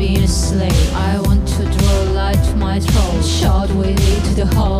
being a slave. I want to draw light to my soul Shot with it to the whole.